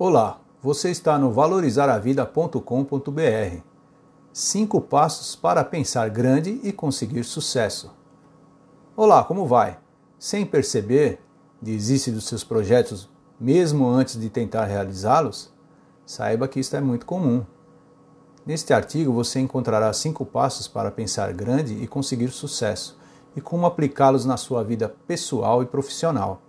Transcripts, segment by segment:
Olá, você está no valorizaravida.com.br. Cinco passos para pensar grande e conseguir sucesso. Olá, como vai? Sem perceber, desiste dos seus projetos mesmo antes de tentar realizá-los? Saiba que isso é muito comum. Neste artigo você encontrará cinco passos para pensar grande e conseguir sucesso e como aplicá-los na sua vida pessoal e profissional.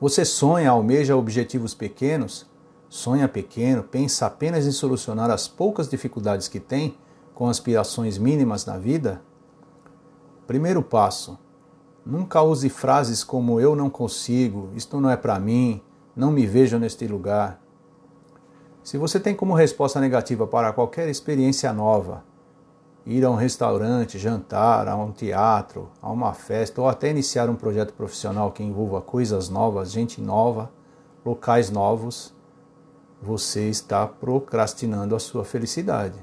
Você sonha, almeja objetivos pequenos? Sonha pequeno, pensa apenas em solucionar as poucas dificuldades que tem com aspirações mínimas na vida? Primeiro passo: nunca use frases como eu não consigo, isto não é para mim, não me vejo neste lugar. Se você tem como resposta negativa para qualquer experiência nova, ir a um restaurante, jantar, a um teatro, a uma festa ou até iniciar um projeto profissional que envolva coisas novas, gente nova, locais novos, você está procrastinando a sua felicidade.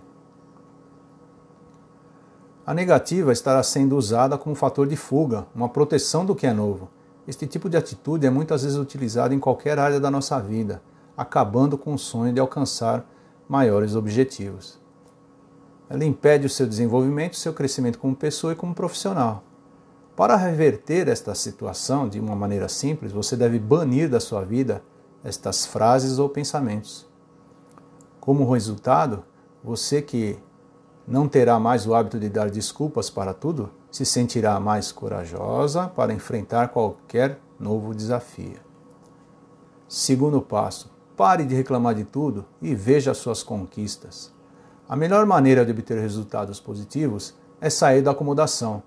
A negativa estará sendo usada como fator de fuga, uma proteção do que é novo. Este tipo de atitude é muitas vezes utilizado em qualquer área da nossa vida, acabando com o sonho de alcançar maiores objetivos. Ela impede o seu desenvolvimento, o seu crescimento como pessoa e como profissional. Para reverter esta situação de uma maneira simples, você deve banir da sua vida estas frases ou pensamentos. Como resultado, você que não terá mais o hábito de dar desculpas para tudo, se sentirá mais corajosa para enfrentar qualquer novo desafio. Segundo passo: pare de reclamar de tudo e veja suas conquistas. A melhor maneira de obter resultados positivos é sair da acomodação.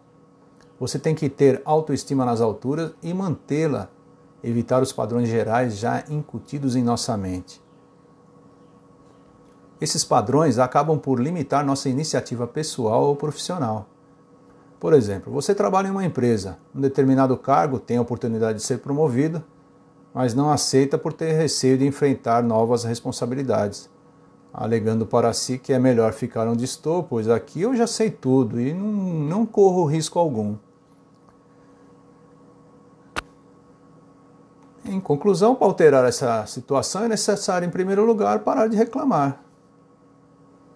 Você tem que ter autoestima nas alturas e mantê-la, evitar os padrões gerais já incutidos em nossa mente. Esses padrões acabam por limitar nossa iniciativa pessoal ou profissional. Por exemplo, você trabalha em uma empresa, um determinado cargo tem a oportunidade de ser promovido, mas não aceita por ter receio de enfrentar novas responsabilidades alegando para si que é melhor ficar onde estou, pois aqui eu já sei tudo e não, não corro risco algum. Em conclusão, para alterar essa situação é necessário, em primeiro lugar, parar de reclamar,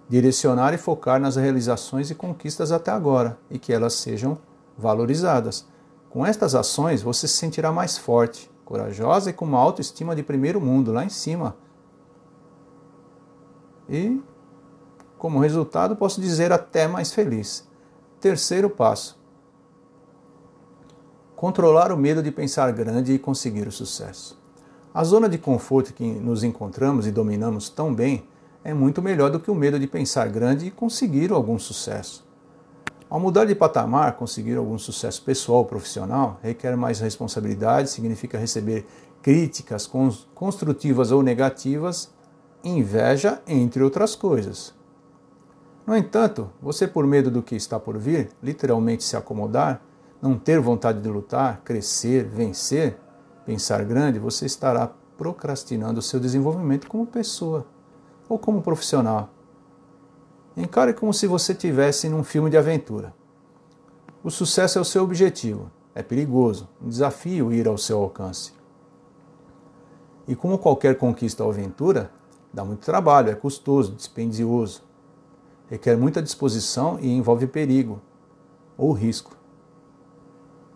direcionar e focar nas realizações e conquistas até agora e que elas sejam valorizadas. Com estas ações, você se sentirá mais forte, corajosa e com uma autoestima de primeiro mundo lá em cima e, como resultado, posso dizer até mais feliz. Terceiro passo: controlar o medo de pensar grande e conseguir o sucesso. A zona de conforto que nos encontramos e dominamos tão bem é muito melhor do que o medo de pensar grande e conseguir algum sucesso. Ao mudar de patamar, conseguir algum sucesso pessoal ou profissional requer mais responsabilidade, significa receber críticas construtivas ou negativas inveja, entre outras coisas. No entanto, você, por medo do que está por vir, literalmente se acomodar, não ter vontade de lutar, crescer, vencer, pensar grande, você estará procrastinando o seu desenvolvimento como pessoa ou como profissional. Encare como se você estivesse num filme de aventura. O sucesso é o seu objetivo. É perigoso, um desafio ir ao seu alcance. E como qualquer conquista ou aventura, Dá muito trabalho, é custoso, dispendioso. Requer muita disposição e envolve perigo ou risco.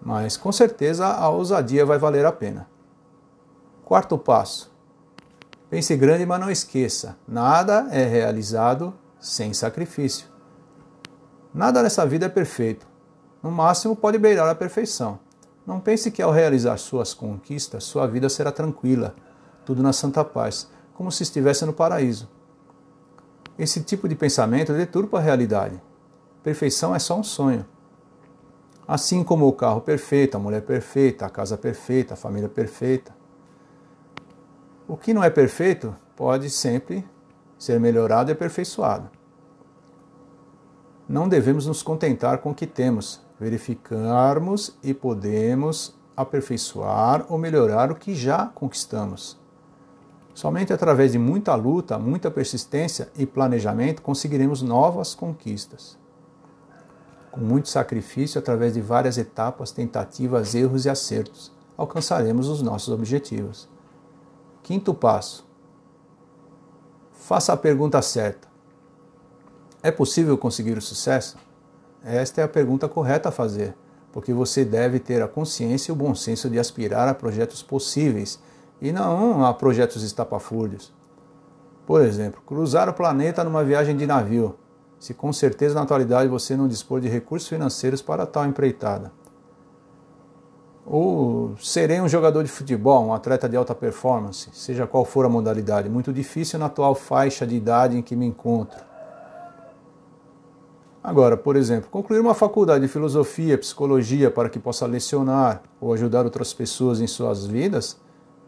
Mas com certeza a ousadia vai valer a pena. Quarto passo. Pense grande, mas não esqueça: nada é realizado sem sacrifício. Nada nessa vida é perfeito. No máximo pode beirar a perfeição. Não pense que ao realizar suas conquistas, sua vida será tranquila, tudo na santa paz como se estivesse no paraíso. Esse tipo de pensamento deturpa a realidade. Perfeição é só um sonho. Assim como o carro perfeito, a mulher perfeita, a casa perfeita, a família perfeita. O que não é perfeito pode sempre ser melhorado e aperfeiçoado. Não devemos nos contentar com o que temos, verificarmos e podemos aperfeiçoar ou melhorar o que já conquistamos. Somente através de muita luta, muita persistência e planejamento conseguiremos novas conquistas. Com muito sacrifício, através de várias etapas, tentativas, erros e acertos, alcançaremos os nossos objetivos. Quinto passo: faça a pergunta certa. É possível conseguir o sucesso? Esta é a pergunta correta a fazer, porque você deve ter a consciência e o bom senso de aspirar a projetos possíveis e não a projetos estapafúrdios. Por exemplo, cruzar o planeta numa viagem de navio, se com certeza na atualidade você não dispor de recursos financeiros para tal empreitada. Ou serei um jogador de futebol, um atleta de alta performance, seja qual for a modalidade, muito difícil na atual faixa de idade em que me encontro. Agora, por exemplo, concluir uma faculdade de filosofia, psicologia para que possa lecionar ou ajudar outras pessoas em suas vidas,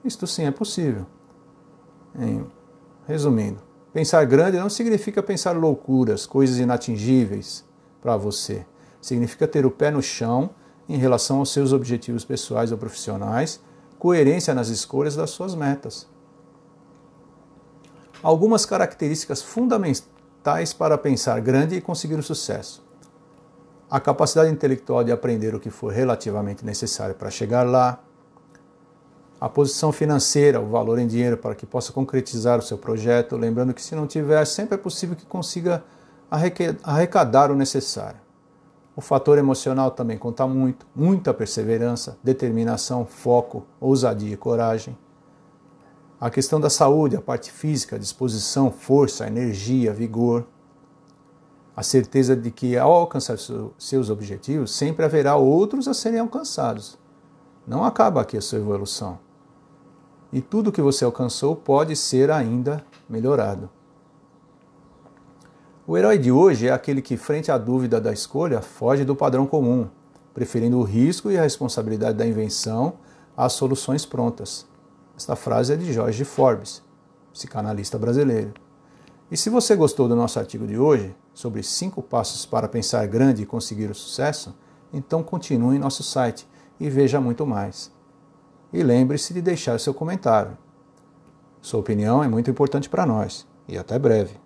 isto sim é possível. Resumindo, pensar grande não significa pensar loucuras, coisas inatingíveis para você. Significa ter o pé no chão em relação aos seus objetivos pessoais ou profissionais, coerência nas escolhas das suas metas. Algumas características fundamentais para pensar grande e conseguir o sucesso. A capacidade intelectual de aprender o que for relativamente necessário para chegar lá, a posição financeira, o valor em dinheiro para que possa concretizar o seu projeto, lembrando que se não tiver, sempre é possível que consiga arrecadar o necessário. O fator emocional também conta muito, muita perseverança, determinação, foco, ousadia e coragem. A questão da saúde, a parte física, disposição, força, energia, vigor. A certeza de que ao alcançar seus objetivos, sempre haverá outros a serem alcançados. Não acaba aqui a sua evolução e tudo que você alcançou pode ser ainda melhorado. O herói de hoje é aquele que, frente à dúvida da escolha, foge do padrão comum, preferindo o risco e a responsabilidade da invenção às soluções prontas. Esta frase é de Jorge Forbes, psicanalista brasileiro. E se você gostou do nosso artigo de hoje, sobre cinco passos para pensar grande e conseguir o sucesso, então continue em nosso site e veja muito mais e lembre-se de deixar seu comentário. Sua opinião é muito importante para nós e até breve.